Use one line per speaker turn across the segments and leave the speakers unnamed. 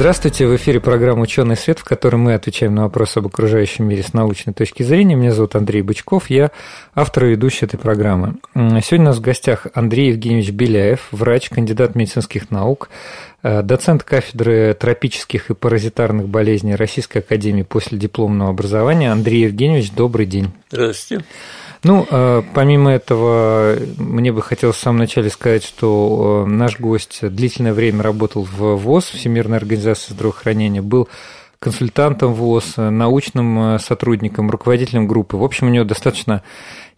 Здравствуйте, в эфире программа «Ученый свет», в которой мы отвечаем на вопросы об окружающем мире с научной точки зрения. Меня зовут Андрей Бычков, я автор и ведущий этой программы. Сегодня у нас в гостях Андрей Евгеньевич Беляев, врач, кандидат медицинских наук, э, доцент кафедры тропических и паразитарных болезней Российской Академии после дипломного образования. Андрей Евгеньевич, добрый день.
Здравствуйте.
Ну, э, помимо этого, мне бы хотелось в самом начале сказать, что э, наш гость длительное время работал в ВОЗ, Всемирной организации здравоохранения, был консультантом ВОЗ, научным э, сотрудником, руководителем группы. В общем, у него достаточно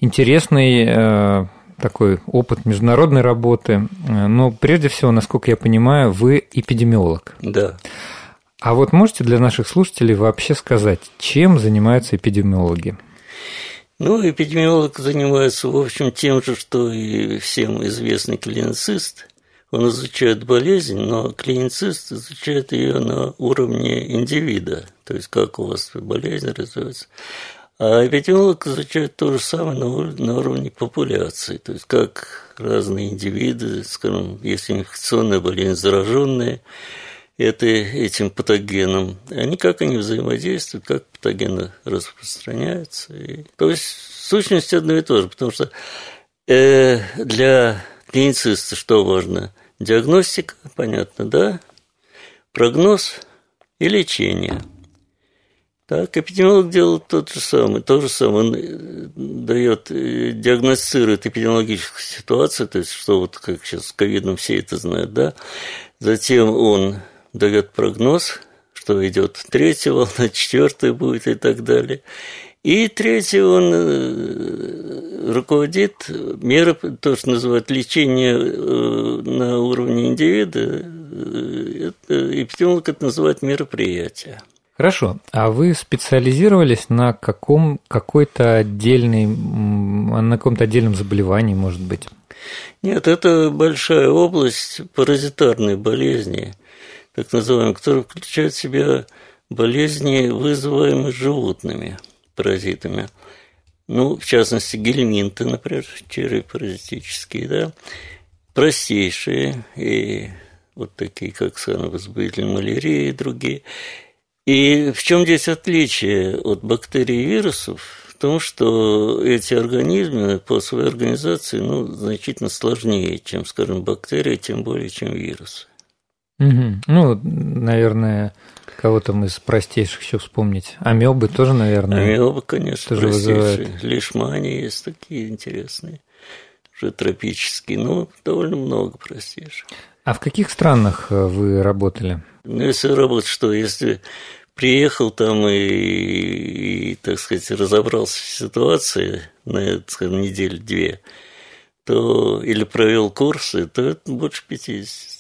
интересный такой опыт международной работы. Но прежде всего, насколько я понимаю, вы эпидемиолог.
Да.
А вот можете для наших слушателей вообще сказать, чем занимаются эпидемиологи?
Ну, эпидемиолог занимается, в общем, тем же, что и всем известный клиницист. Он изучает болезнь, но клиницист изучает ее на уровне индивида, то есть как у вас болезнь развивается. А эпидемиолог изучает то же самое на на уровне популяции, то есть как разные индивиды, скажем, если инфекционная болезнь, зараженные, это, этим патогеном, они как они взаимодействуют, как патогены распространяются. И, то есть, в сущности, одно и то же, потому что э, для клинициста что важно? Диагностика, понятно, да? Прогноз и лечение. Так, эпидемиолог делает тот же самый, то же самое. Он э, дает, э, диагностирует эпидемиологическую ситуацию, то есть, что вот как сейчас с ковидом все это знают, да? Затем он дает прогноз, что идет третья волна, четвертая будет и так далее. И третий, он э, руководит меры, то, что называют лечение э, на уровне индивида, э, это, эпидемиолог это называет мероприятие.
Хорошо. А вы специализировались на каком какой-то отдельной, на каком-то отдельном заболевании, может быть?
Нет, это большая область паразитарной болезни так называемые, которые включают в себя болезни, вызываемые животными паразитами. Ну, в частности, гельминты, например, черепаразитические, да, простейшие и вот такие, как возбудитель малярии и другие. И в чем здесь отличие от бактерий и вирусов? В том, что эти организмы по своей организации ну, значительно сложнее, чем, скажем, бактерии, тем более, чем вирусы.
Угу. Ну, наверное, кого там из простейших еще вспомнить. Амебы тоже, наверное.
Амебы, конечно, тоже простейшие. Вызывают. Лишмани есть такие интересные, уже тропические, но довольно много простейших.
А в каких странах э, вы работали?
Ну, если работать, что если приехал там и, и, так сказать, разобрался в ситуации на, неделю-две, то или провел курсы, то это больше 50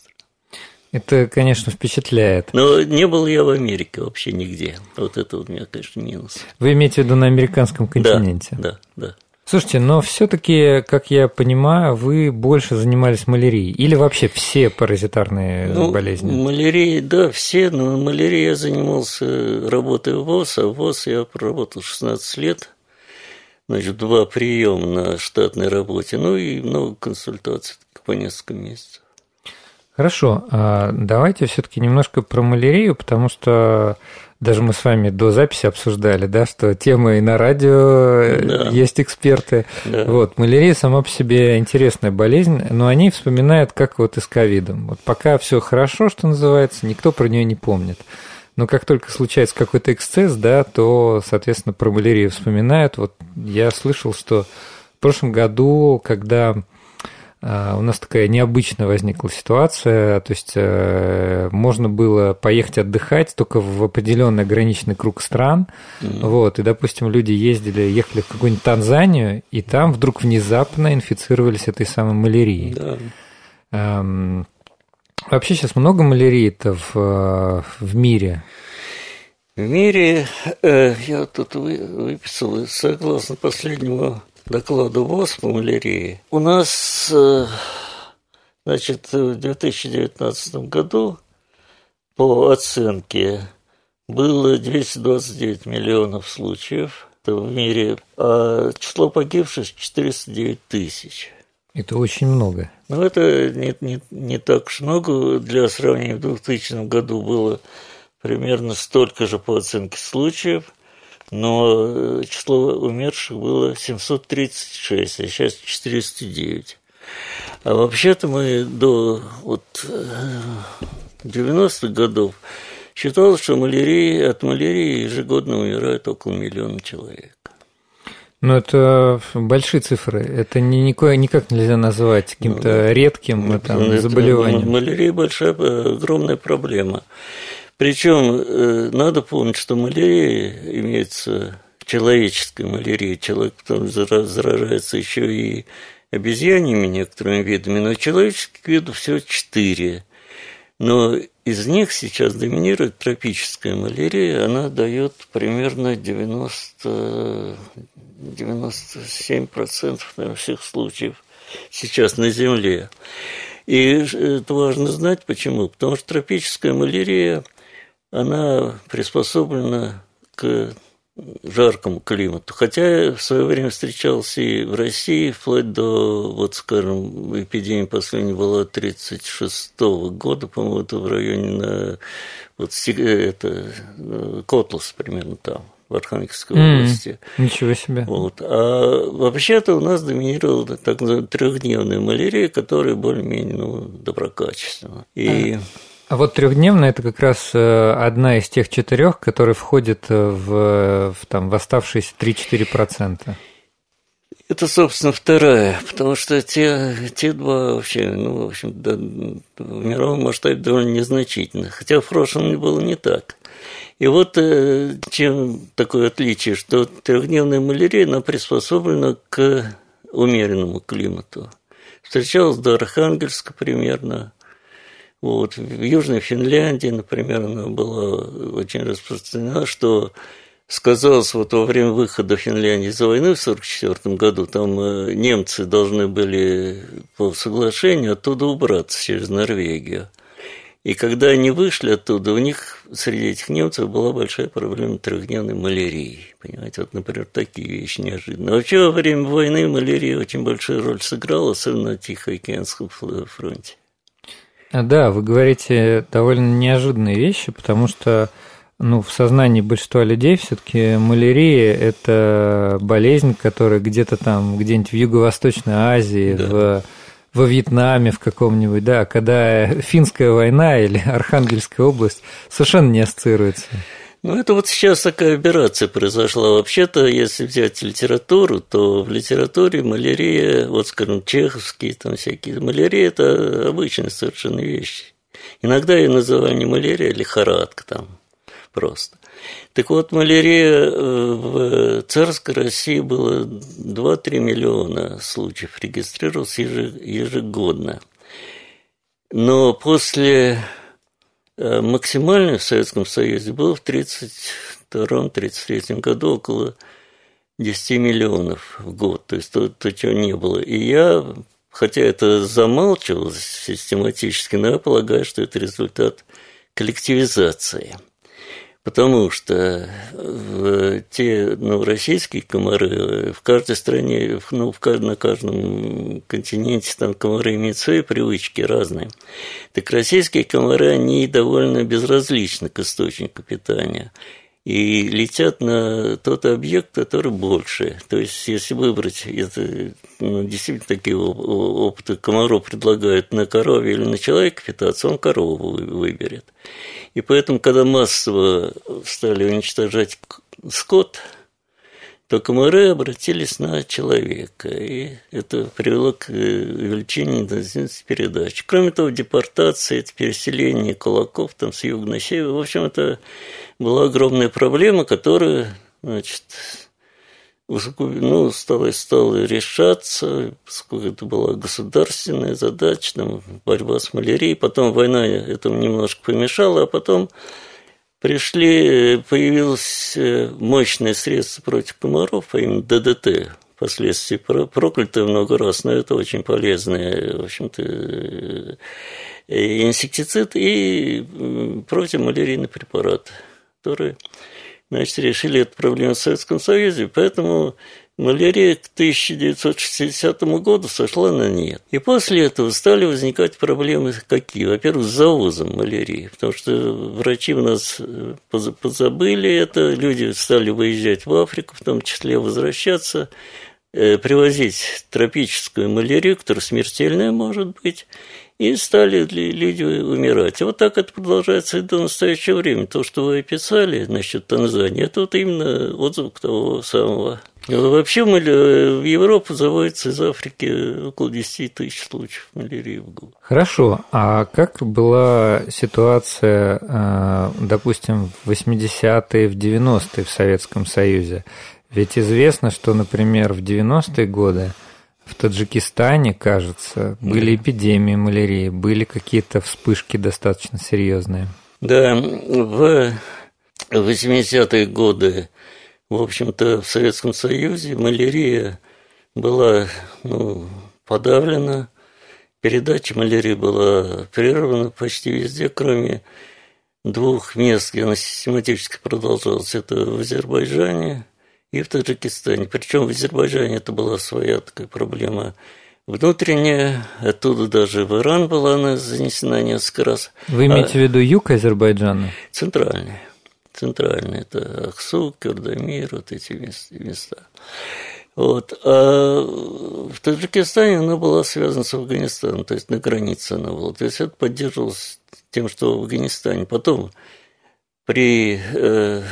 это, конечно, впечатляет.
Но не был я в Америке вообще нигде. Вот это у меня, конечно, минус.
Вы имеете в виду на американском континенте?
Да, да, да.
Слушайте, но все-таки, как я понимаю, вы больше занимались малярией или вообще все паразитарные ну, болезни?
Малярии, да, все, но малярией я занимался работой в ВОЗ, а в ВОЗ я проработал 16 лет, значит, два приема на штатной работе, ну и много консультаций по несколько месяцев.
Хорошо, а давайте все-таки немножко про малярию, потому что даже мы с вами до записи обсуждали, да, что тема и на радио да. есть эксперты. Да. Вот, малярия сама по себе интересная болезнь, но они вспоминают, как вот и с ковидом. Вот пока все хорошо, что называется, никто про нее не помнит. Но как только случается какой-то эксцесс, да, то, соответственно, про малярию вспоминают. Вот я слышал, что в прошлом году, когда у нас такая необычная возникла ситуация, то есть э, можно было поехать отдыхать только в определенный ограниченный круг стран, mm-hmm. вот, и, допустим, люди ездили, ехали в какую-нибудь Танзанию, и там вдруг внезапно инфицировались этой самой малярией.
Да.
Эм, вообще сейчас много малярии-то в, в мире?
В мире, э, я тут выписал, согласно последнему докладу ВОЗ по малярии, у нас, э, значит, в 2019 году по оценке было 229 миллионов случаев в мире, а число погибших 409 тысяч.
Это очень много.
Ну, это не, не, не так уж много. Для сравнения, в 2000 году было примерно столько же по оценке случаев, но э, число умерших было 736, а сейчас 409. А вообще-то мы до вот, 90-х годов считалось, что малярии, от малярии ежегодно умирает около миллиона человек.
Но это большие цифры. Это ни, никакое, никак нельзя назвать каким-то ну, редким ну, там, это, заболеванием.
Малярия большая, огромная проблема. Причем э, надо помнить, что малярия имеется человеческая малярия. Человек потом заражается еще и обезьяньями некоторыми видами, но человеческих видов всего четыре. Но из них сейчас доминирует тропическая малярия, она дает примерно 90, 97% наверное, всех случаев сейчас на Земле. И это важно знать почему. Потому что тропическая малярия, она приспособлена к жаркому климату. Хотя в свое время встречался и в России, вплоть до, вот скажем, эпидемия последняя была 36 -го года, по-моему, это в районе на вот это Котлас примерно там в Архангельской mm, области.
Ничего себе.
Вот. А вообще-то у нас доминировала так называемая трехдневная малярия, которая более-менее ну, доброкачественна.
И... А. А вот трехдневная это как раз э, одна из тех четырех, которые входят э, в, в, там, в оставшиеся 3-4%.
Это, собственно, вторая, потому что те, те два вообще, ну, в общем, да, в мировом масштабе довольно незначительны. Хотя в прошлом было не так. И вот э, чем такое отличие, что трехдневная малярия, она приспособлена к умеренному климату. Встречалась до Архангельска примерно, вот. В Южной Финляндии, например, она была очень распространена, что сказалось вот во время выхода Финляндии из войны в 1944 году, там э, немцы должны были по соглашению оттуда убраться через Норвегию. И когда они вышли оттуда, у них среди этих немцев была большая проблема трехдневной малярии. Понимаете, вот, например, такие вещи неожиданные. Вообще, во время войны малярия очень большую роль сыграла, особенно на Тихоокеанском фронте.
Да, вы говорите довольно неожиданные вещи, потому что ну, в сознании большинства людей все-таки малярия – это болезнь, которая где-то там, где-нибудь в Юго-Восточной Азии, да. в, во Вьетнаме в каком-нибудь, да, когда финская война или Архангельская область совершенно не ассоциируется.
Ну, это вот сейчас такая операция произошла. Вообще-то, если взять литературу, то в литературе малярия, вот, скажем, чеховские там всякие, малярия – это обычная совершенно вещь. Иногда ее называли не малярия, а лихорадка там просто. Так вот, малярия э, в царской России было 2-3 миллиона случаев регистрировалось ежегодно. Но после Э, максимальный в Советском Союзе был в 1932-1933 году около 10 миллионов в год, то есть то, то, чего не было. И я, хотя это замалчивалось систематически, но я полагаю, что это результат коллективизации – Потому что в те ну, российские комары в каждой стране, ну, в, на каждом континенте там комары имеют свои привычки разные. Так российские комары, они довольно безразличны к источнику питания и летят на тот объект, который больше. То есть, если выбрать, это ну, действительно такие опыты комаров предлагают на корове или на человека питаться, он корову выберет. И поэтому, когда массово стали уничтожать скот, то комары обратились на человека, и это привело к увеличению интенсивности передач. Кроме того, депортация, это переселение кулаков там с юга на север, в общем, это была огромная проблема, которая, значит, ну, стала, стала решаться, поскольку это была государственная задача, там, борьба с малярией. Потом война этому немножко помешала, а потом пришли, появилось мощное средство против комаров, а именно ДДТ, впоследствии проклятое много раз, но это очень полезный, в общем-то, инсектицид и противомалярийный препарат, который значит, решили эту проблему в Советском Союзе, поэтому малярия к 1960 году сошла на нет. И после этого стали возникать проблемы какие? Во-первых, с завозом малярии, потому что врачи у нас э, позабыли это, люди стали выезжать в Африку, в том числе возвращаться, э, привозить тропическую малярию, которая смертельная может быть, и стали люди умирать. И вот так это продолжается и до настоящего времени. То, что вы описали насчет Танзании, это вот именно отзыв того самого. Вообще в Европу заводится из Африки около 10 тысяч случаев малярии в год.
Хорошо. А как была ситуация, э, допустим, в 80-е, в 90-е в Советском Союзе? Ведь известно, что, например, в 90-е годы в Таджикистане, кажется, были эпидемии малярии, были какие-то вспышки достаточно серьезные.
Да, в 80-е годы, в общем-то, в Советском Союзе малярия была ну, подавлена, передача малярии была прервана почти везде, кроме двух мест, где она систематически продолжалась. Это в Азербайджане и в Таджикистане. Причем в Азербайджане это была своя такая проблема внутренняя, оттуда даже в Иран была она занесена несколько раз.
Вы имеете а, в виду юг Азербайджана?
Центральный. Центральный. Это Ахсу, Кардамир, вот эти места. Вот. А в Таджикистане она была связана с Афганистаном, то есть на границе она была. То есть это поддерживалось тем, что в Афганистане. Потом при э,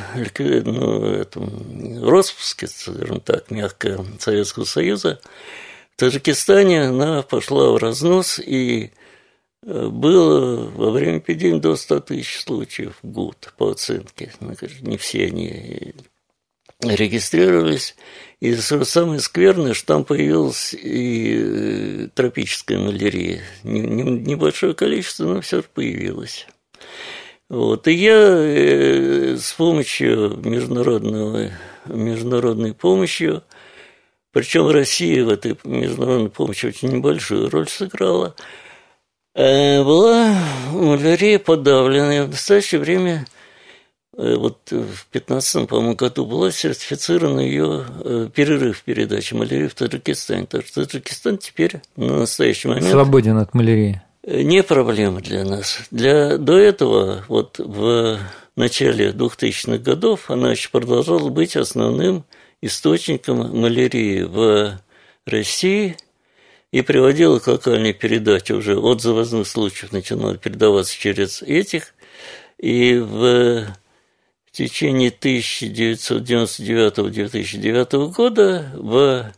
ну, этом, распуске, скажем так, мягко Советского Союза, в Таджикистане она пошла в разнос, и было во время эпидемии до 100 тысяч случаев в год по оценке. Ну, не все они регистрировались. И самое скверное, что там появилась и э, тропическая малярия. Небольшое количество, но все же появилось. Вот. И я э, с помощью международного, международной помощи, причем Россия в этой международной помощи очень небольшую роль сыграла, была малярия подавлена. И в настоящее время, э, вот в 15 по-моему, году была сертифицирована ее перерыв передачи малярии в Таджикистане. Так что Таджикистан теперь на настоящий момент...
Свободен от малярии
не проблема для нас. Для, до этого, вот в начале 2000-х годов, она еще продолжала быть основным источником малярии в России и приводила к локальной передаче уже. От завозных случаев начинала передаваться через этих. И в в течение 1999-2009 года в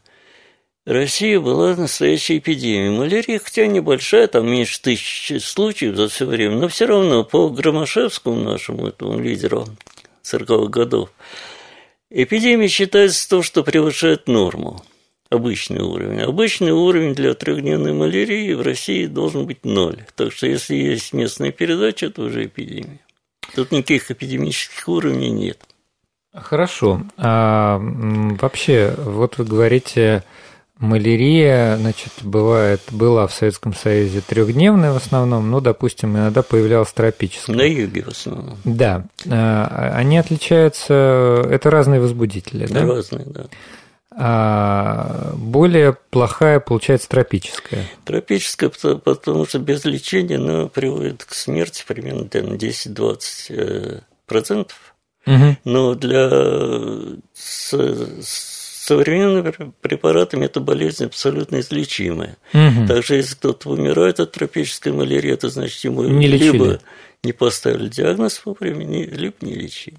Россия была настоящей эпидемией малярии, хотя небольшая, там меньше тысячи случаев за все время, но все равно по Громашевскому, нашему этому лидеру 40-х годов, эпидемия считается то, что превышает норму, обычный уровень. Обычный уровень для трехдневной малярии в России должен быть ноль. Так что если есть местная передача, это уже эпидемия. Тут никаких эпидемических уровней нет.
Хорошо. А вообще, вот вы говорите Малярия, значит, бывает, была в Советском Союзе трехдневная в основном, ну, допустим, иногда появлялась тропическая.
На юге в основном.
Да. А, они отличаются, это разные возбудители, да?
Разные, да.
А более плохая получается тропическая.
Тропическая, потому что без лечения она приводит к смерти примерно 10-20 э, процентов. Угу. Но для современными препаратами эта болезнь абсолютно излечимая. Угу. Также, если кто-то умирает от тропической малярии, это значит, ему не либо не поставили диагноз вовремя, либо не лечили.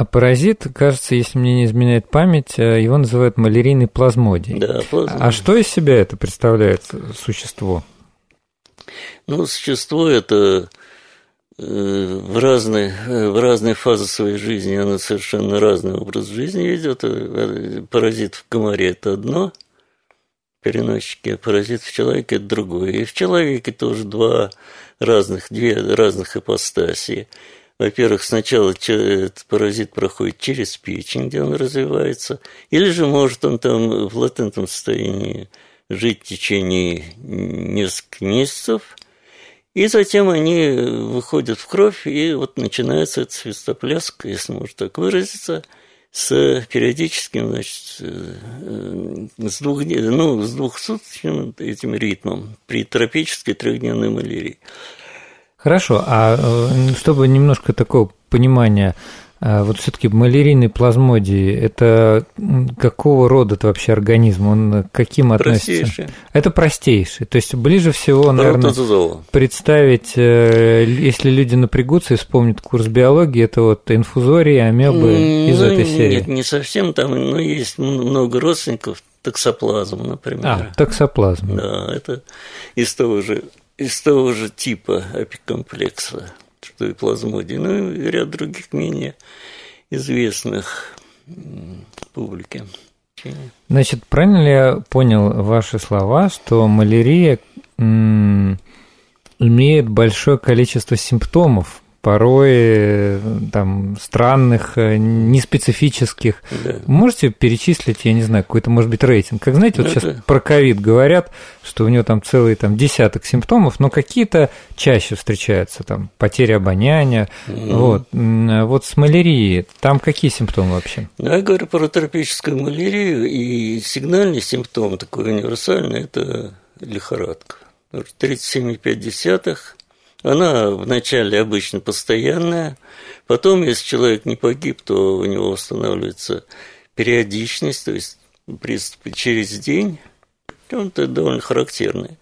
А паразит, кажется, если мне не изменяет память, э, его называют малярийный плазмодий.
Да, плазмодий.
А что из себя это представляет существо?
Ну, существо это в разные, в разные фазы своей жизни она совершенно разный образ жизни ведет. Э, паразит в комаре – это одно, переносчики, а паразит в человеке – это другое. И в человеке тоже два разных, две разных ипостаси. Во-первых, сначала этот паразит проходит через печень, где он развивается, или же может он там в латентном состоянии жить в течение нескольких месяцев, и затем они выходят в кровь, и вот начинается эта свистопляска, если можно так выразиться, с периодическим, значит, э, с, двух, ну, с двухсуточным этим ритмом при тропической трехдневной малярии.
Хорошо, а э, чтобы немножко такого понимания, э, вот все-таки малярийный плазмодий, это какого рода это вообще организм? Он к каким относится?
Простейший.
Это простейший. То есть ближе всего, наверное, представить, э, если люди напрягутся и вспомнят курс биологии, это вот инфузории, амебы из
ну,
этой серии.
Нет, не совсем. Там но есть много родственников, таксоплазм, например. А,
таксоплазм.
Да, это из того же из того же типа апикомплекса, что и плазмодий, ну и ряд других менее известных публике.
Значит, правильно ли я понял ваши слова, что малярия имеет большое количество симптомов, порой там странных, э, неспецифических. Да. Можете перечислить, я не знаю, какой-то, может быть, рейтинг? Как знаете, вот Это... сейчас про ковид говорят, что у него там целый там десяток симптомов, но какие-то чаще встречаются, там потеря обоняния. Mm. Вот. вот с малярией, там какие симптомы вообще?
Ну, я говорю про тропическую малярию, и сигнальный симптом такой универсальный – это лихорадка. 37,5 она вначале обычно постоянная, потом, если человек не погиб, то у него устанавливается периодичность, то есть приступы через день. Это довольно характерное.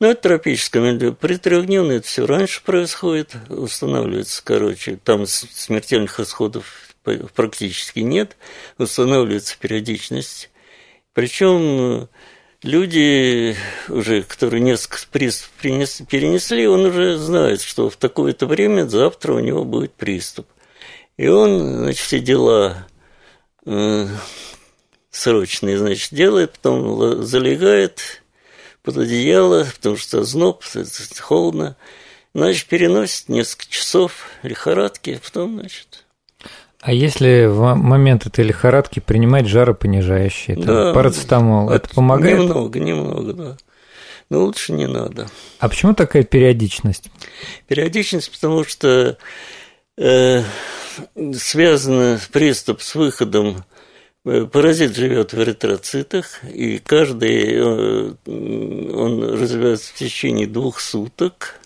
Но это тропическое. При трехдневной это все раньше происходит, устанавливается, короче, там смертельных исходов практически нет, устанавливается периодичность. Причем люди уже, которые несколько приступ перенесли, он уже знает, что в такое-то время завтра у него будет приступ. И он, значит, все дела э, срочные, значит, делает, потом залегает под одеяло, потому что зноб, холодно, значит, переносит несколько часов лихорадки, а потом, значит,
а если в момент этой лихорадки принимать жаропонижающие, там, да, парацетамол, это, это помогает?
Немного, немного, да. Но лучше не надо.
А почему такая периодичность?
Периодичность, потому что э, связан приступ с выходом э, Паразит живет в эритроцитах, и каждый э, он развивается в течение двух суток.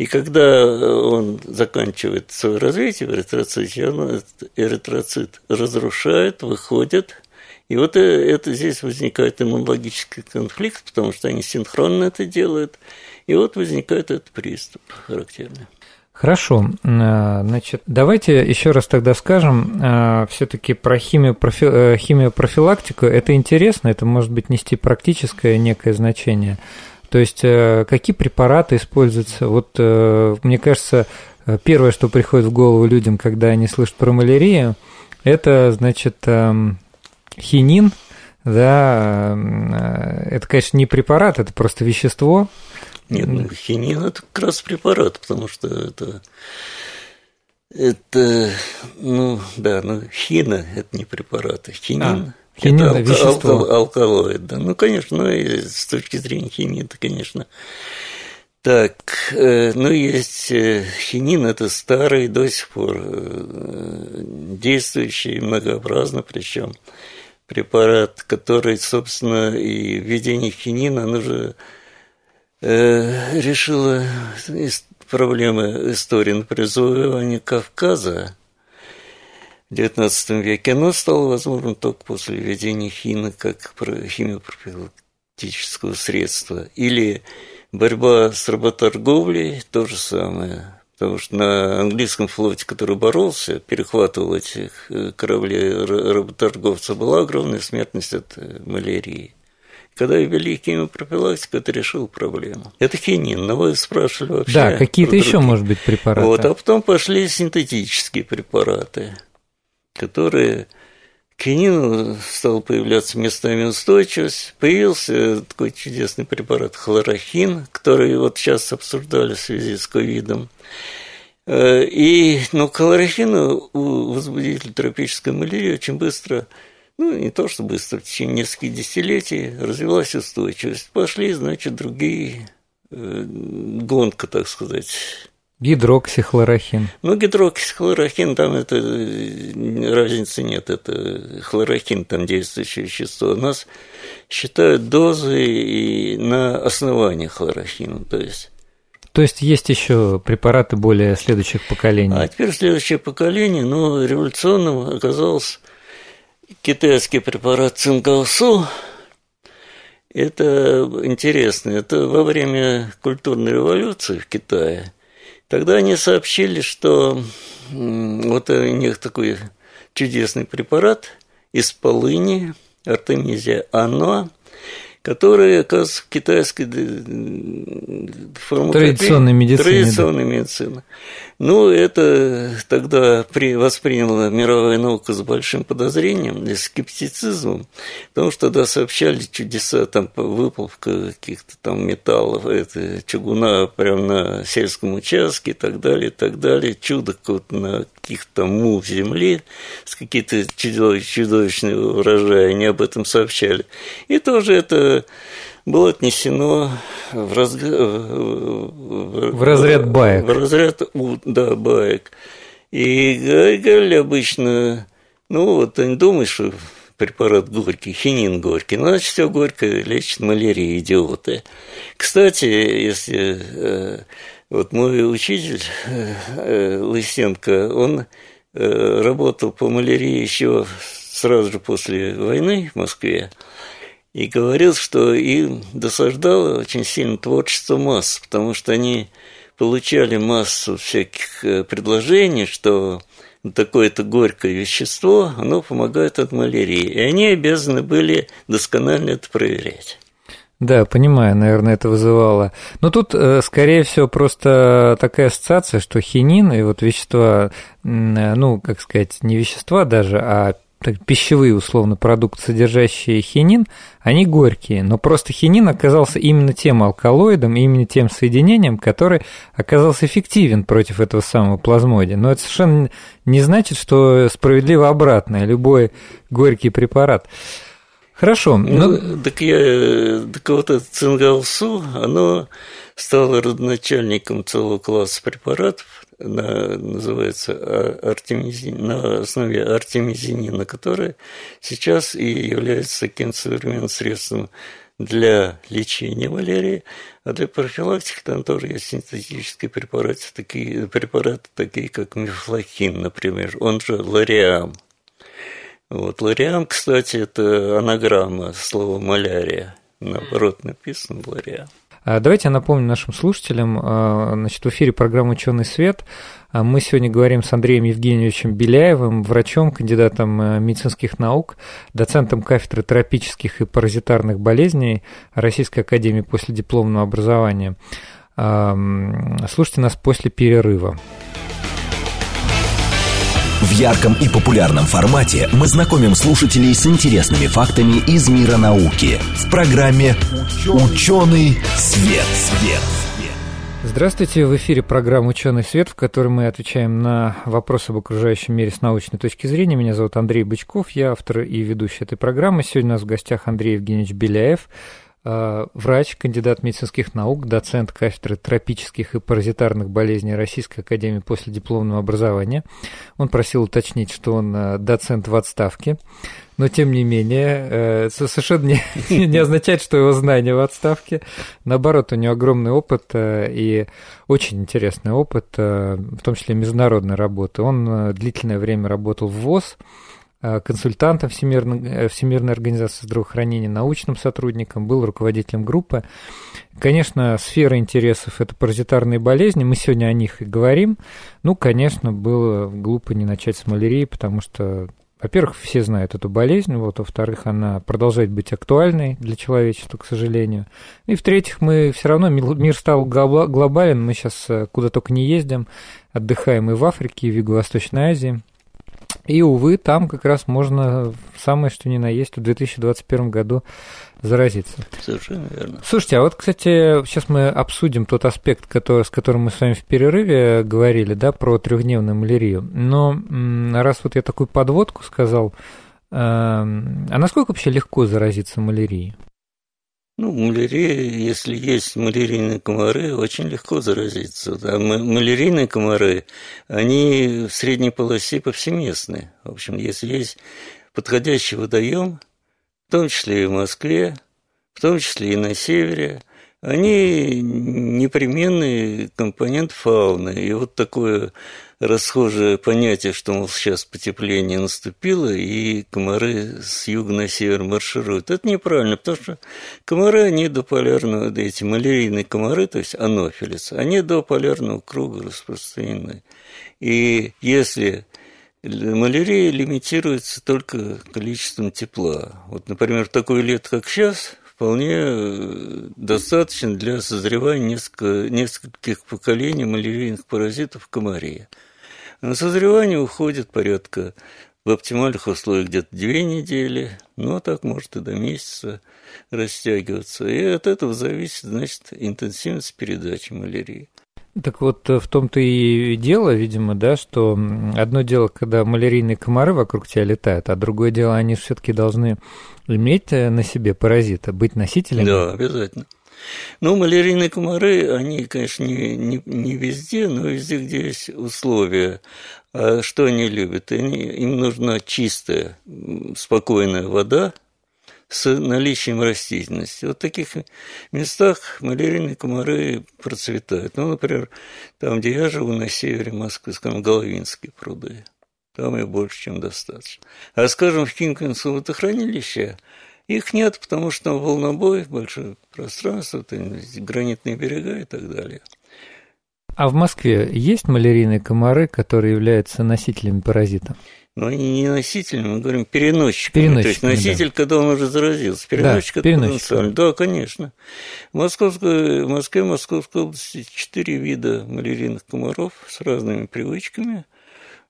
И когда он заканчивает свое развитие в эритроците, он эритроцит разрушает, выходит. И вот э, это здесь возникает иммунологический конфликт, потому что они синхронно это делают. И вот возникает этот приступ характерный.
Хорошо, э, значит, давайте еще раз тогда скажем э, все-таки про химиопрофи... химиопрофилактику. Это интересно, это может быть нести практическое некое значение. То есть э, какие препараты используются? Вот э, мне кажется, первое, что приходит в голову людям, когда они слышат про малярию, это, значит, эм, хинин, да, э, это, конечно, не препарат, это просто вещество.
Нет, ну, хинин – это как раз препарат, потому что это это, ну, да, ну, хина – это не препарат, а хинин а.
Хинин это вещество.
Алко- алкалоид, да. Ну, конечно, ну, и с точки зрения химии, это, конечно. Так, э, ну, есть э, хинин, это старый, до сих пор э, действующий, многообразно причем препарат, который, собственно, и введение хинина, оно же решило проблемы истории, например, завоевания Кавказа, XIX веке, оно стало возможным только после введения хина как химиопрофилактического средства. Или борьба с работорговлей – то же самое. Потому что на английском флоте, который боролся, перехватывал этих э, кораблей работорговцев, была огромная смертность от э, малярии. Когда ввели химиопрофилактику, это решил проблему. Это хинин, но вы спрашивали вообще.
Да, какие-то еще, может быть, препараты.
Вот, а потом пошли синтетические препараты которые к кинину стал появляться местами устойчивость. Появился такой чудесный препарат хлорохин, который вот сейчас обсуждали в связи с ковидом. И, ну, хлорохин у возбудителя тропической малярии очень быстро ну, не то что быстро, в течение нескольких десятилетий развилась устойчивость. Пошли, значит, другие, э, гонка, так сказать.
Гидроксихлорохин.
Ну, гидроксихлорохин, там это разницы нет, это хлорохин, там действующее вещество. У нас считают дозы и на основании хлорохина, то есть
то есть есть еще препараты более следующих поколений.
А теперь следующее поколение, ну, революционным оказалось китайский препарат цингаусу. Это интересно. Это во время культурной революции в Китае. Тогда они сообщили, что вот у них такой чудесный препарат из полыни, артемизия ано, который, оказывается, в китайской
фармакопее... Традиционной медицине.
Традиционной да. медицины. Ну, это тогда при, восприняла мировая наука с большим подозрением и скептицизмом, потому что тогда сообщали чудеса, там, выплавка каких-то там металлов, это, чугуна прямо на сельском участке и так далее, и так далее, чудо на каких-то му земли с какие-то чудовищные урожаи, они об этом сообщали. И тоже это было отнесено в, раз...
в разряд баек.
В разряд, да, баек. И говорили обычно, ну вот они думают, что препарат горький, хинин горький, ну, значит, все горькое лечит малярию, идиоты. Кстати, если э, вот мой учитель э, э, Лысенко, он работал по малярии еще сразу же после войны в Москве, и говорил, что им досаждало очень сильно творчество масс, потому что они получали массу всяких э, предложений, что такое-то горькое вещество, оно помогает от малярии. И они обязаны были досконально это проверять.
Да, понимаю, наверное, это вызывало. Но тут, э, скорее всего, просто такая ассоциация, что хинин и вот вещества, ну, как сказать, не вещества даже, а пищевые, условно, продукты, содержащие хинин, они горькие, но просто хинин оказался именно тем алкалоидом, именно тем соединением, который оказался эффективен против этого самого плазмодия. Но это совершенно не значит, что справедливо обратное, любой горький препарат. Хорошо.
Ну, но... так, я, так вот это цингалсу, оно стало родоначальником целого класса препаратов, на, называется а, артемизин, на основе артемизинина, который сейчас и является таким современным средством для лечения малярии, а для профилактики там тоже есть синтетические препараты, такие, препараты, такие как мифлохин, например, он же лариам. Вот, лариам, кстати, это анаграмма слова малярия. Наоборот написано лариам.
А, давайте я напомню нашим слушателям, а, значит, в эфире программы «Ученый свет». А, мы сегодня говорим с Андреем Евгеньевичем Беляевым, врачом, кандидатом медицинских наук, доцентом кафедры тропических и паразитарных болезней Российской академии после дипломного образования. Слушайте нас после перерыва.
В ярком и популярном формате мы знакомим слушателей с интересными фактами из мира науки в программе «Ученый свет». свет.
Здравствуйте, в эфире программа «Ученый свет», в которой мы отвечаем на вопросы об окружающем мире с научной точки зрения. Меня зовут Андрей Бычков, я автор и ведущий этой программы. Сегодня у нас в гостях Андрей Евгеньевич Беляев, врач, кандидат медицинских наук, доцент кафедры тропических и паразитарных болезней Российской Академии после дипломного образования. Он просил уточнить, что он э, доцент в отставке, но тем не менее, э, совершенно не, не означает, что его знания в отставке. Наоборот, у него огромный опыт и очень интересный опыт, в том числе международной работы. Он длительное время работал в ВОЗ, Э, консультантом Всемирной, э, Всемирной организации здравоохранения, научным сотрудником, был руководителем группы. Конечно, сфера интересов – это паразитарные болезни, мы сегодня о них и говорим. Ну, конечно, было глупо не начать с малярии, потому что во-первых, все знают эту болезнь, вот, во-вторых, она продолжает быть актуальной для человечества, к сожалению. И в-третьих, мы все равно, мир стал глобален, мы сейчас э, куда только не ездим, отдыхаем и в Африке, и в Юго-Восточной Азии. И, увы, там как раз можно самое что ни на есть в 2021 году заразиться.
Совершенно верно.
Слушайте, а вот, кстати, сейчас мы обсудим тот аспект, который, с которым мы с вами в перерыве говорили, да, про трехдневную малярию. Но раз вот я такую подводку сказал, а насколько вообще легко заразиться малярией?
Ну, малярия, если есть малярийные комары, очень легко заразиться. Да. Малярийные комары, они в средней полосе повсеместны. В общем, если есть подходящий водоем, в том числе и в Москве, в том числе и на севере, они непременный компонент фауны. И вот такое расхожее понятие, что, мол, сейчас потепление наступило, и комары с юга на север маршируют. Это неправильно, потому что комары, они до полярного, эти малярийные комары, то есть анофилис, они до полярного круга распространены. И если малярия лимитируется только количеством тепла. Вот, например, такое лето, как сейчас, вполне э, достаточно для созревания несколько, нескольких поколений малярийных паразитов в комаре. На созревание уходит порядка в оптимальных условиях где-то две недели, но так может и до месяца растягиваться. И от этого зависит, значит, интенсивность передачи малярии.
Так вот, в том-то и дело, видимо, да, что одно дело, когда малярийные комары вокруг тебя летают, а другое дело, они все-таки должны иметь на себе паразита, быть носителями.
Да, обязательно. Ну, малярийные комары, они, конечно, не, не, не везде, но везде, где есть условия. А что они любят? Они, им нужна чистая, спокойная вода с наличием растительности. Вот в таких местах малярийные комары процветают. Ну, например, там, где я живу, на севере Москвы, скажем, Головинские пруды. Там их больше, чем достаточно. А, скажем, в Кинкинском водохранилище – их нет, потому что волнобой, большое пространство, гранитные берега и так далее.
А в Москве есть малярийные комары, которые являются носителями паразита?
Но они не носителями, мы говорим переносчиками То есть носитель, да. когда он уже заразился. Переносчик да, это потенциально. Да, конечно. В, Московской, в Москве, Московской области четыре вида малярийных комаров с разными привычками.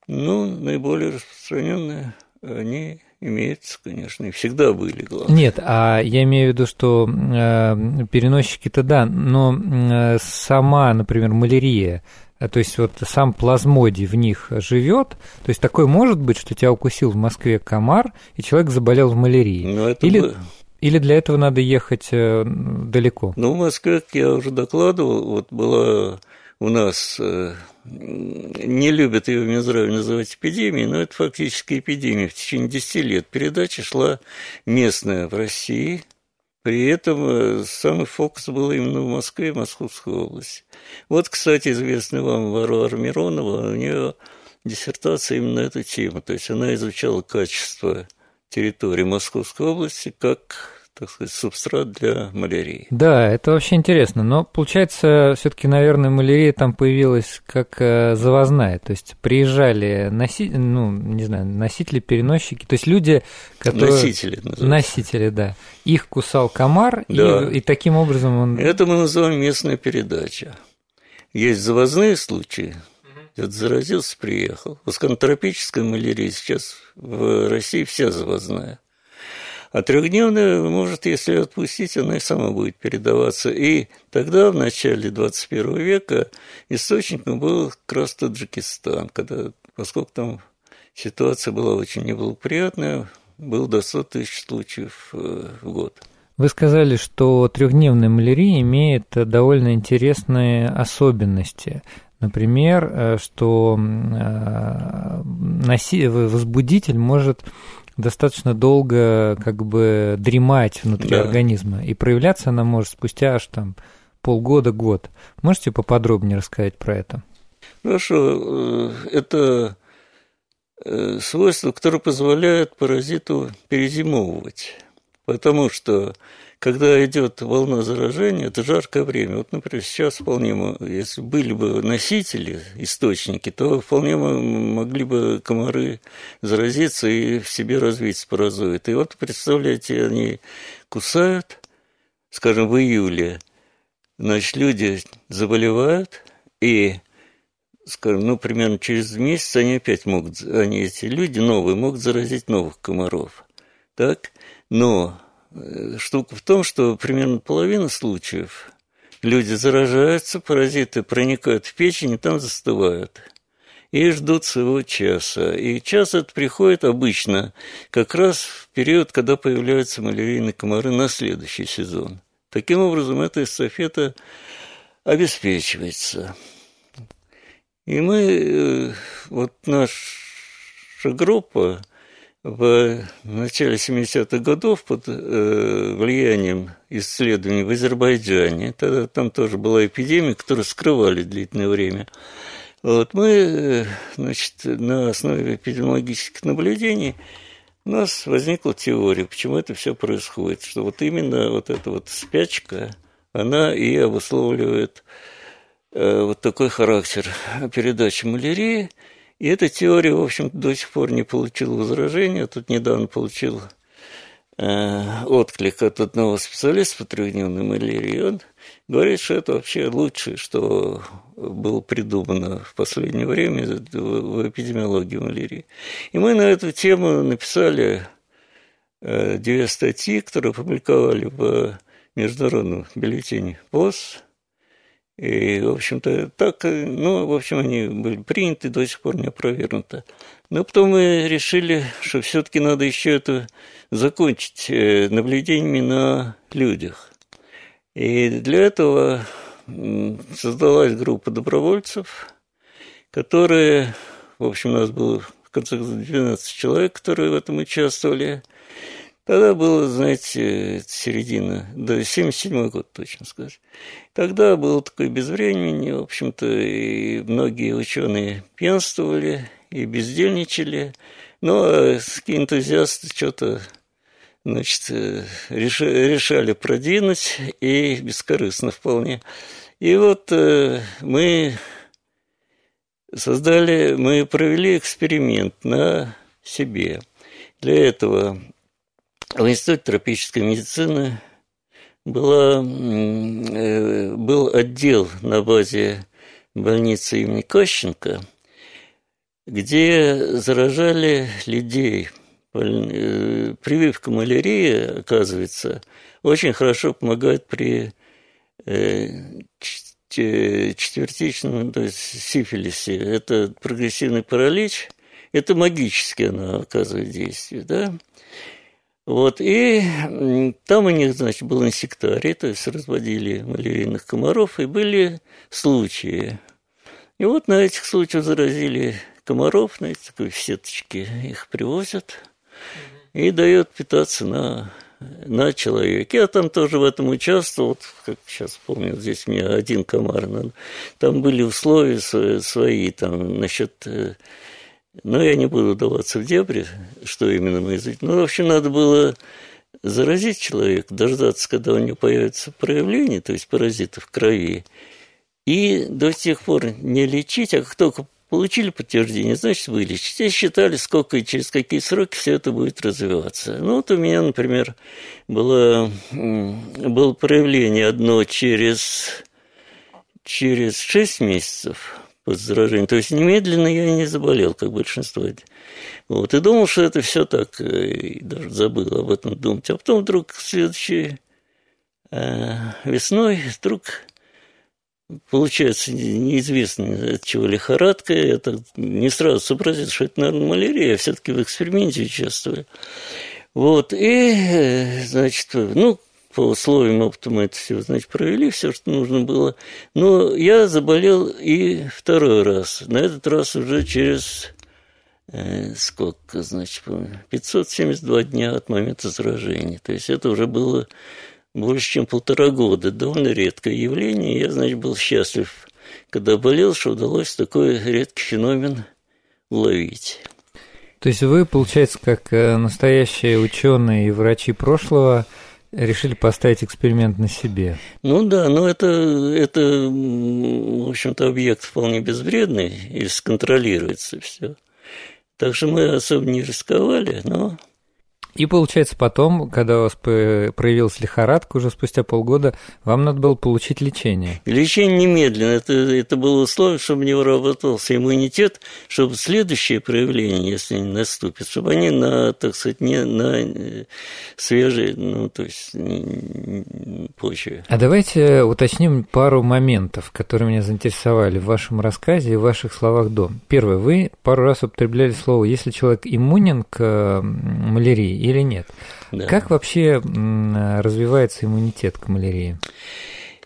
Ну, наиболее распространенные они имеются, конечно, и всегда были, главное.
Нет, а я имею в виду, что э, переносчики-то да, но э, сама, например, малярия, то есть вот сам плазмодий в них живет, то есть такое может быть, что тебя укусил в Москве комар, и человек заболел в малярии. Ну, Или... Бы... Или для этого надо ехать э, далеко?
Ну, в Москве, как я уже докладывал, вот была у нас э, не любят ее в Минздраве называть эпидемией, но это фактически эпидемия. В течение 10 лет передача шла местная в России, при этом э, самый фокус был именно в Москве и Московской области. Вот, кстати, известный вам Варвара Миронова, у нее диссертация именно эту тему. То есть она изучала качество территории Московской области как так сказать, субстрат для малярии.
Да, это вообще интересно. Но получается, все-таки, наверное, малярия там появилась как э, завозная. То есть приезжали носи... ну, не знаю, носители, переносчики, то есть люди, которые.
Носители,
называется. Носители, да. Их кусал комар, да. и, и таким образом он.
Это мы называем местная передача. Есть завозные случаи, это заразился, приехал. Восконотропическая малярия сейчас в России вся завозная. А трехдневная, может, если отпустить, она и сама будет передаваться. И тогда, в начале 21 века, источником был как раз Таджикистан, когда, поскольку там ситуация была очень неблагоприятная, было до 100 тысяч случаев э, в год.
Вы сказали, что трехдневная малярия имеет довольно интересные особенности. Например, э, что э, возбудитель может достаточно долго как бы дремать внутри да. организма, и проявляться она может спустя аж там полгода-год. Можете поподробнее рассказать про это?
Хорошо. Э, это э, свойство, которое позволяет паразиту перезимовывать. Потому что когда идет волна заражения, это жаркое время. Вот, например, сейчас вполне, если были бы носители, источники, то вполне могли бы комары заразиться и в себе развить спорозоид. И вот, представляете, они кусают, скажем, в июле, значит, люди заболевают, и скажем, ну, примерно через месяц они опять могут, они, эти люди новые, могут заразить новых комаров. Так? Но штука в том, что примерно половина случаев люди заражаются, паразиты проникают в печень и там застывают и ждут своего часа. И час этот приходит обычно как раз в период, когда появляются малярийные комары на следующий сезон. Таким образом, эта эстафета обеспечивается. И мы, э, вот наша группа в начале 70-х годов под э, влиянием исследований в Азербайджане, тогда там тоже была эпидемия, которую скрывали длительное время, вот мы, э, значит, на основе эпидемиологических наблюдений у нас возникла теория, почему это все происходит, что вот именно вот эта вот спячка, она и обусловливает э, вот такой характер передачи малярии. И эта теория, в общем до сих пор не получила возражения. Тут недавно получил э, отклик от одного специалиста по трехдневной малярии. Он говорит, что это вообще лучшее, что было придумано в последнее время в эпидемиологии малярии. И мы на эту тему написали э, две статьи, которые опубликовали в международном бюллетене ВОЗ. И, в общем-то, так, ну, в общем, они были приняты, до сих пор не опровергнуты. Но потом мы решили, что все-таки надо еще это закончить э, наблюдениями на людях. И для этого создалась группа добровольцев, которые, в общем, у нас было в конце 12 человек, которые в этом участвовали. Тогда было, знаете, середина, да, 77 год, точно сказать. Тогда было такое безвременье, в общем-то, и многие ученые пьянствовали и бездельничали, но энтузиасты что-то значит, решали продвинуть, и бескорыстно вполне. И вот э, мы создали, мы провели эксперимент на себе. Для этого в Институте тропической медицины была, э, был отдел на базе больницы имени Кащенко, где заражали людей – Э, прививка малярии, оказывается, очень хорошо помогает при э, четвертичном, то есть сифилисе. Это прогрессивный паралич, это магически она оказывает действие, да. Вот, и там у них, значит, был инсектарий, то есть разводили малярийных комаров, и были случаи. И вот на этих случаях заразили комаров, на эти такой сеточки их привозят – и дает питаться на, на человека. Я там тоже в этом участвовал, как сейчас помню, здесь у меня один комар, там были условия свои, там, насчет э, но я не буду даваться в дебри, что именно мы изучили. Ну, в общем, надо было заразить человека, дождаться, когда у него появятся проявления, то есть паразиты в крови, и до тех пор не лечить, а как только Получили подтверждение, значит, вылечить. И считали, сколько и через какие сроки все это будет развиваться. Ну, вот у меня, например, было, было проявление одно через, через 6 месяцев после заражения. То есть немедленно я не заболел, как большинство. Вот, и думал, что это все так, э, и даже забыл об этом думать. А потом вдруг следующей э, весной вдруг получается неизвестно от чего лихорадка. Это не сразу сообразил, что это, наверное, малярия. Я все-таки в эксперименте участвую. Вот, и, значит, ну, по условиям опыта мы это все, значит, провели, все, что нужно было. Но я заболел и второй раз. На этот раз уже через э, сколько, значит, 572 дня от момента заражения. То есть это уже было больше, чем полтора года. Довольно редкое явление. Я, значит, был счастлив, когда болел, что удалось такой редкий феномен уловить.
То есть вы, получается, как э, настоящие ученые и врачи прошлого, решили поставить эксперимент на себе.
Ну да, но это, это в общем-то, объект вполне безвредный, если сконтролируется все. Так что мы особо не рисковали, но
И получается потом, когда у вас проявилась лихорадка, уже спустя полгода, вам надо было получить лечение.
Лечение немедленно. Это, это было условие, чтобы не выработался иммунитет, чтобы следующее проявление, если не наступит, чтобы они на, так сказать, не на э, свежей, ну, то есть почве.
А давайте уточним пару моментов, которые меня заинтересовали в вашем рассказе и в ваших словах до. Первое, вы пару раз употребляли слово «если человек иммунен к малярии», или нет. Да. Как вообще развивается иммунитет к малярии?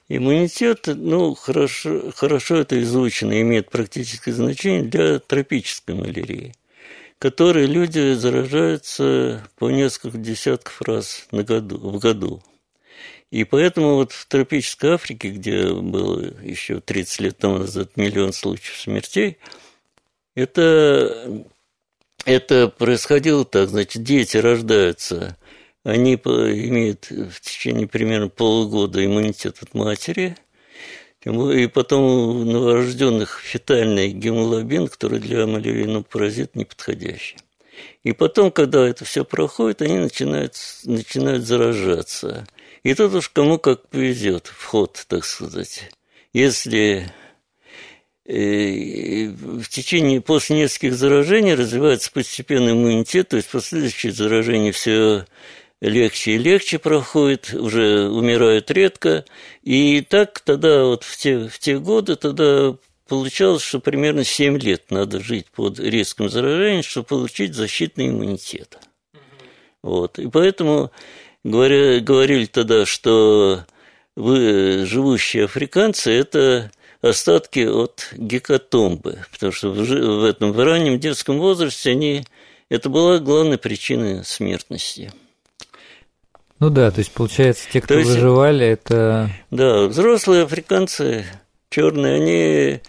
Иммунитет, ну, хорошо, хорошо это изучено, имеет практическое значение для тропической малярии, которой люди заражаются по несколько десятков раз на году, в году. И поэтому вот в тропической Африке, где было еще 30 лет тому назад миллион случаев смертей, это это происходило так, значит, дети рождаются, они имеют в течение примерно полугода иммунитет от матери, и потом у новорожденных фетальный гемоглобин, который для малярийного паразита неподходящий. И потом, когда это все проходит, они начинают, начинают заражаться. И тут уж кому как повезет вход, так сказать. Если в течение, после нескольких заражений развивается постепенный иммунитет, то есть последующие заражения все легче и легче проходит, уже умирают редко. И так тогда вот в те, в те годы тогда получалось, что примерно 7 лет надо жить под резким заражением, чтобы получить защитный иммунитет. Вот. И поэтому говоря, говорили тогда, что вы, живущие африканцы, это остатки от гекатомбы, потому что в этом в раннем детском возрасте они, это была главной причиной смертности.
Ну да, то есть получается, те, кто есть, выживали, это...
Да, взрослые африканцы черные, они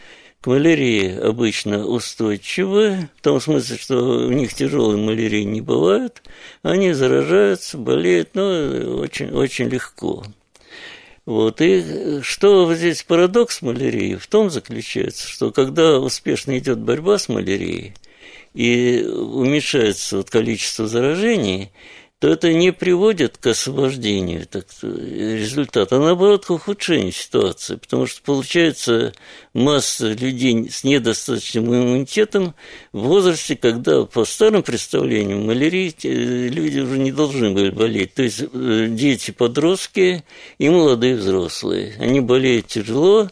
к малярии обычно устойчивы, в том смысле, что у них тяжелой малярии не бывает, они заражаются, болеют, но очень, очень легко. Вот. И что здесь парадокс малярии в том заключается, что когда успешно идет борьба с малярией и уменьшается вот количество заражений, то это не приводит к освобождению так, результата, а наоборот к ухудшению ситуации, потому что получается масса людей с недостаточным иммунитетом в возрасте, когда по старым представлениям малярии э, люди уже не должны были болеть. То есть э, дети, подростки и молодые взрослые. Они болеют тяжело,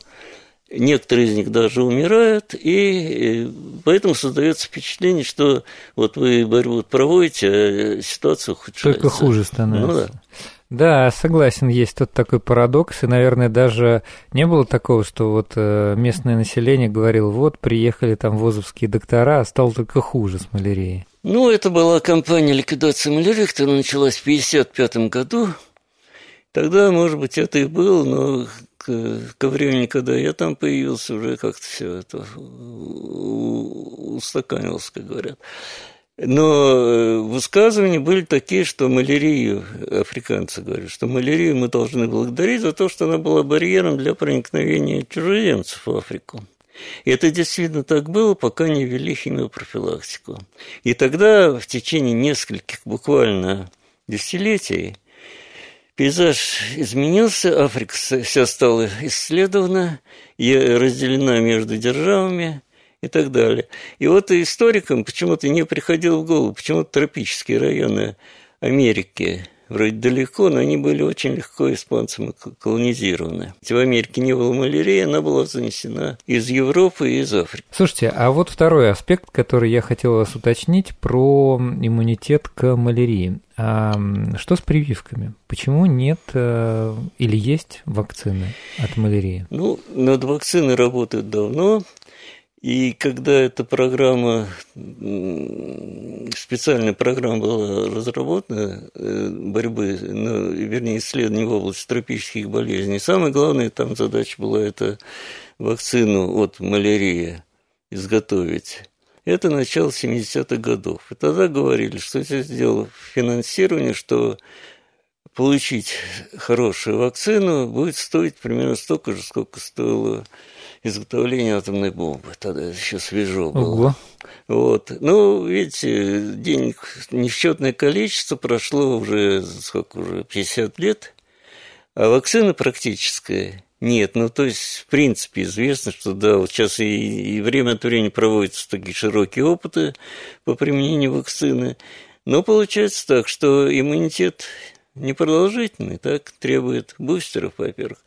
некоторые из них даже умирают, и э, поэтому создается впечатление, что вот вы борьбу проводите, а ситуация ухудшается.
Только хуже становится. Ну, да. Да, согласен, есть тут такой парадокс, и, наверное, даже не было такого, что вот э, местное население говорило, вот, приехали там вузовские доктора, а стало только хуже с малярией.
Ну, это была кампания ликвидации малярии, которая началась в 1955 году. Тогда, может быть, это и было, но к, ко времени, когда я там появился, уже как-то все это устаканилось, как говорят. Но э, высказывания были такие, что малярию, африканцы говорят, что малярию мы должны благодарить за то, что она была барьером для проникновения чужеземцев в Африку. И это действительно так было, пока не ввели химиопрофилактику. И тогда в течение нескольких буквально десятилетий Пейзаж изменился, Африка вся стала исследована, разделена между державами и так далее. И вот историкам почему-то не приходило в голову, почему-то тропические районы Америки вроде далеко, но они были очень легко испанцами колонизированы. В Америке не было малярии, она была занесена из Европы и из Африки.
Слушайте, а вот второй аспект, который я хотел вас уточнить, про иммунитет к малярии. А что с прививками? Почему нет э, или есть вакцины от малярии?
Ну, над вакциной работают давно. И когда эта программа, специальная программа была разработана э, борьбы, ну, вернее, исследований в области тропических болезней, самая главная там задача была это вакцину от малярии изготовить. Это начало 70-х годов. И тогда говорили, что это сделало финансирование, что получить хорошую вакцину будет стоить примерно столько же, сколько стоило изготовление атомной бомбы. Тогда еще свежо было. Ого. Вот. Ну, видите, денег несчетное количество, прошло уже, сколько уже, 50 лет, а вакцина практическая нет, ну то есть, в принципе, известно, что да, вот сейчас и, и время от времени проводятся такие широкие опыты по применению вакцины, но получается так, что иммунитет непродолжительный, так, требует бустеров, во-первых.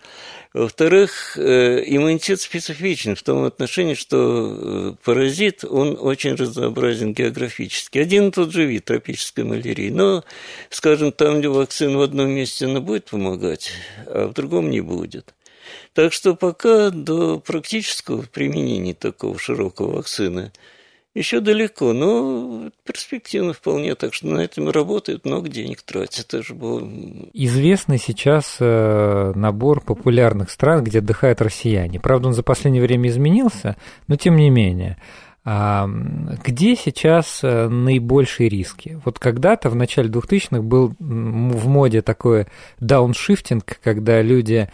Во-вторых, э, иммунитет специфичен в том отношении, что э, паразит, он очень разнообразен географически. Один и тот же вид тропической малярии, но, скажем, там, где вакцина в одном месте, она будет помогать, а в другом не будет. Так что пока до практического применения такого широкого вакцины еще далеко, но перспективно вполне, так что на этом работают, много денег тратят. Это же было...
Известный сейчас э, набор популярных стран, где отдыхают россияне. Правда, он за последнее время изменился, но тем не менее. А где сейчас э, наибольшие риски? Вот когда-то в начале 2000-х был в моде такой дауншифтинг, когда люди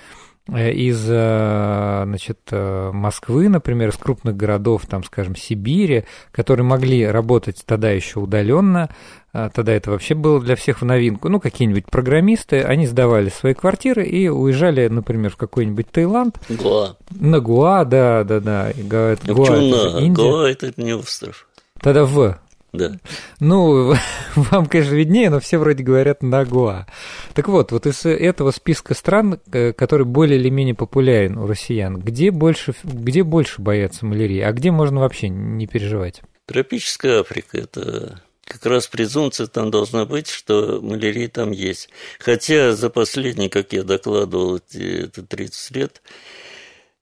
из э, значит, э, Москвы, например, из крупных городов, там, скажем, Сибири, которые могли работать тогда еще удаленно, тогда это вообще было для всех в новинку, ну, какие-нибудь программисты, они сдавали свои квартиры и уезжали, например, в какой-нибудь Таиланд.
Гуа.
На Гуа, да, да, да. Гуа,
это, Гуа, это на? Гуа это не остров.
Тогда в.
Да.
Ну, вам, конечно, виднее, но все вроде говорят на Гуа. Так вот, вот из этого списка стран, э, который более или менее популярен у россиян, где больше, где больше боятся малярии, а где можно вообще не переживать?
Тропическая Африка – это как раз презумпция там должна быть, что малярия там есть. Хотя за последние, как я докладывал, это 30 лет,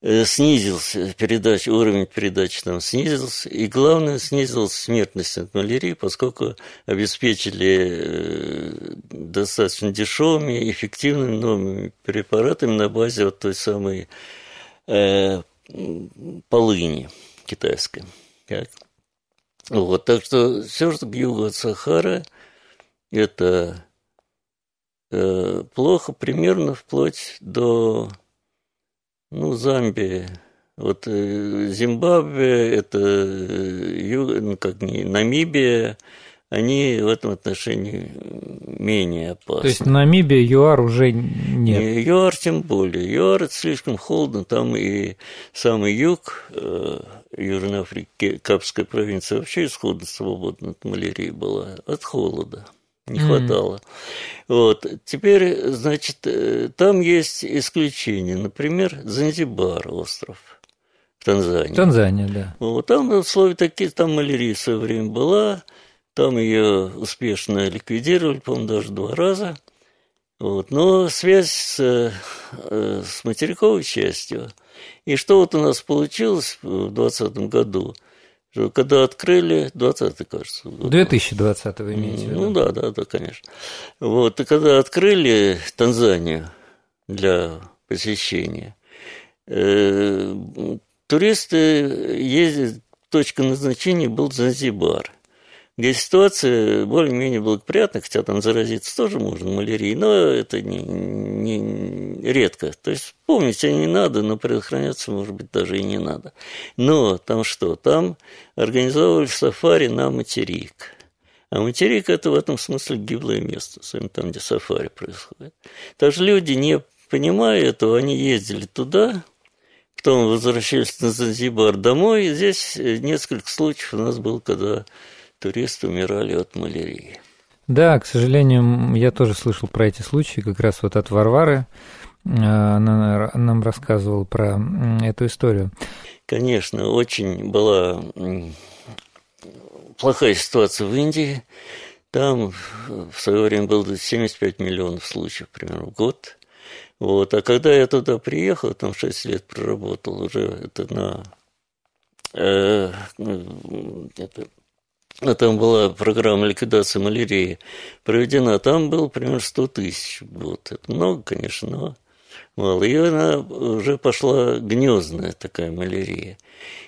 снизился передач, уровень передачи там снизился, и главное, снизилась смертность от малярии, поскольку обеспечили э, достаточно дешевыми, эффективными новыми препаратами на базе вот той самой э, полыни китайской. Так. Вот, так что все, что к югу от Сахары, это э, плохо примерно вплоть до ну, Замбия. Вот э, Зимбабве, это э, ну, как не, Намибия, они в этом отношении менее опасны.
То есть Намибия, ЮАР уже нет? Не,
ЮАР тем более. ЮАР это слишком холодно, там и самый юг э, Южной Африки, Капская провинция вообще исходно свободна от малярии была, от холода не хватало. Mm. Вот. Теперь, значит, э, там есть исключения. Например, Занзибар остров в Танзании.
Танзания, да.
Вот там условия такие, там малярия в свое время была, там ее успешно ликвидировали, по-моему, даже два раза. Вот. Но связь с, э, с материковой частью. И что вот у нас получилось в 2020 году – когда открыли, 20 кажется.
2020 вы имеете в виду?
Ну да, да, да, конечно. Вот, и когда открыли Танзанию для посещения, э, туристы ездят, точка назначения был Занзибар – где ситуация более-менее благоприятная, хотя там заразиться тоже можно малярией, но это не, не, редко. То есть помнить себя не надо, но предохраняться, может быть, даже и не надо. Но там что? Там организовывали сафари на материк. А материк – это в этом смысле гиблое место, там, где сафари происходит. Также люди, не понимая этого, они ездили туда, потом возвращались на Занзибар домой. Здесь несколько случаев у нас было, когда туристы умирали от малярии.
Да, к сожалению, я тоже слышал про эти случаи, как раз вот от Варвары. Э, она нам рассказывала про эту историю.
Конечно, очень была плохая ситуация в Индии. Там в свое время было 75 миллионов случаев примерно в год. Вот. А когда я туда приехал, там 6 лет проработал, уже это на э, это а там была программа ликвидации малярии проведена, там было примерно 100 тысяч в год. Это много, конечно, но мало. И она уже пошла гнездная такая малярия.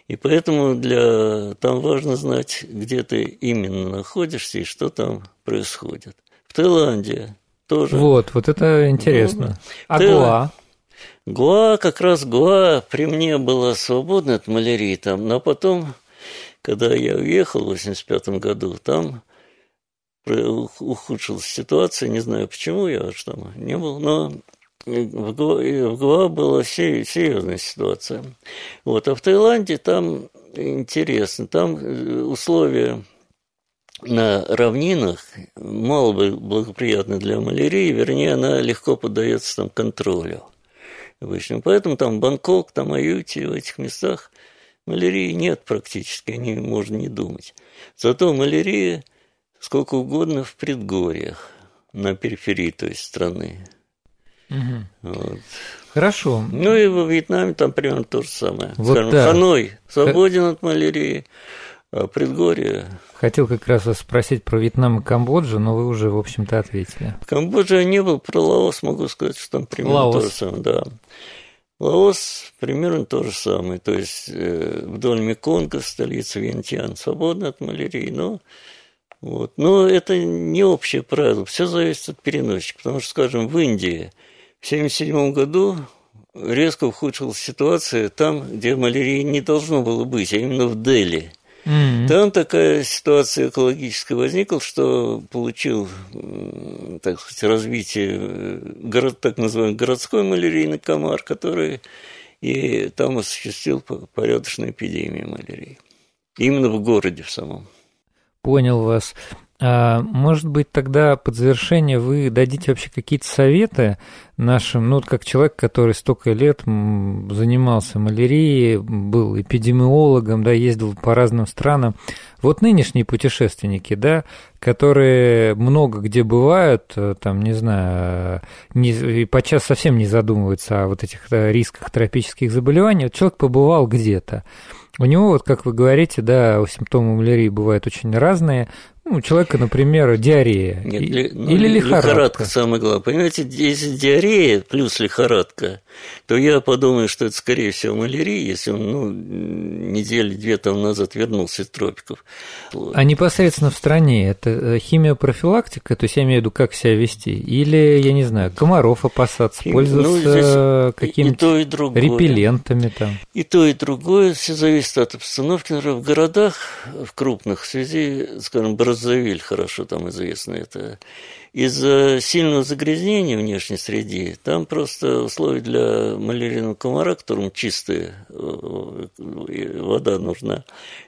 И поэтому для... там важно знать, где ты именно находишься и что там происходит. В Таиланде тоже.
Вот, вот это интересно. Ну, а ты... Гуа?
Гуа, как раз Гуа при мне была свободна от малярии там, но потом, когда я уехал в 85 году, там ухудшилась ситуация, не знаю почему, я уж там не был, но в Гуа была серьезная ситуация. Вот, а в Таиланде там интересно, там э, условия на равнинах мало благоприятны для малярии, вернее, она легко поддается там контролю обычно. Поэтому там Бангкок, там Аюти, в этих местах малярии нет практически, о ней можно не думать. Зато малярия сколько угодно в предгорьях, на периферии той страны.
Угу. Вот. Хорошо.
Ну и во Вьетнаме там примерно то же самое. Вот Скажем, да. Ханой свободен от малярии, а предгорье...
Хотел как раз вас спросить про Вьетнам и Камбоджу, но вы уже, в общем-то, ответили.
В Камбодже я не был, про Лаос могу сказать, что там примерно Лаос. то же самое. Да. Лаос примерно то же самое, то есть э, вдоль Меконга, столица Вьентьян, свободна от малярии, но вот. Но это не общее правило, все зависит от переносчика, потому что, скажем, в Индии в 1977 году резко ухудшилась ситуация там, где малярии не должно было быть, а именно в Дели. Mm-hmm. Там такая ситуация экологическая возникла, что получил, так сказать, развитие э, город, так называемый городской малярийный комар, который и там осуществил порядочную эпидемию малярии. Именно в городе в самом.
Понял вас. А, может быть, тогда под завершение вы дадите вообще какие-то советы нашим, ну, как человек, который столько лет занимался малярией, был эпидемиологом, да, ездил по разным странам. Вот нынешние путешественники, да, которые много где бывают, э, там, не знаю, не, и подчас совсем не задумываются о вот этих рисках тропических заболеваний. Вот человек побывал где-то. У него, вот как вы говорите, да, симптомы малярии бывают очень разные. Ну, у человека, например, диарея Нет, или, ну, или лихорадка. Лихорадка
самое главное. Понимаете, если диарея плюс лихорадка, то я подумаю, что это, скорее всего, малярия, если он ну, недели две там назад вернулся из тропиков.
А непосредственно в стране это э, химиопрофилактика, то есть я имею в виду, как себя вести? Или, я не знаю, комаров опасаться, Хим... пользоваться ну, какими-то репеллентами там?
И то, и другое, все зависит от обстановки. Например, в городах, в крупных, в связи, скажем, Браззавиль хорошо там известно это, из-за сильного загрязнения внешней среды, там просто условия для малярийного комара, которому чистая э, вода нужна,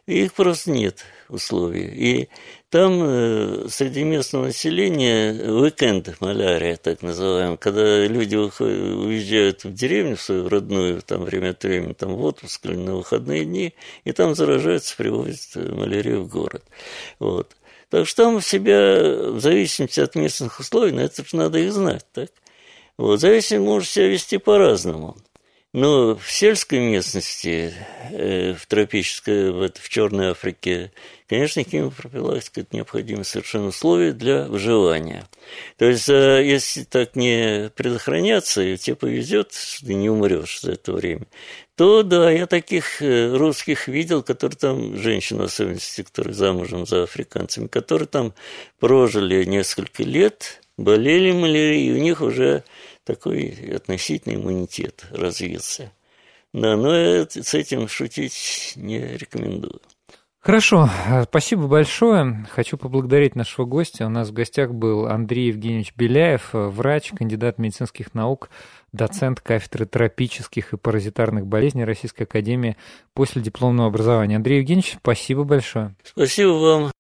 их просто нет условий. И там э, среди местного населения уикенд малярия, так называемая, когда люди уезжают в деревню свою родную, там время от времени, там в отпуск или на выходные дни, и там заражаются, привозят малярию в город. Вот. Так что там себя, в зависимости от местных условий, на это же надо их знать, так? Вот, зависимость может себя вести по-разному. Но в сельской местности, э, в тропической, в, в Черной Африке, конечно, химиопрофилактика – это необходимое совершенно условие для выживания. То есть, э, если так не предохраняться, и тебе повезет, что ты не умрешь за это время, то да, я таких э, русских видел, которые там, женщин в особенности, которые замужем за африканцами, которые там прожили несколько лет, болели малярией, и у них уже такой относительный иммунитет развился. Да, но с этим шутить не рекомендую.
Хорошо, спасибо большое. Хочу поблагодарить нашего гостя. У нас в гостях был Андрей Евгеньевич Беляев, врач, кандидат медицинских наук, доцент кафедры тропических и паразитарных болезней Российской Академии после дипломного образования. Андрей Евгеньевич, спасибо большое.
Спасибо вам.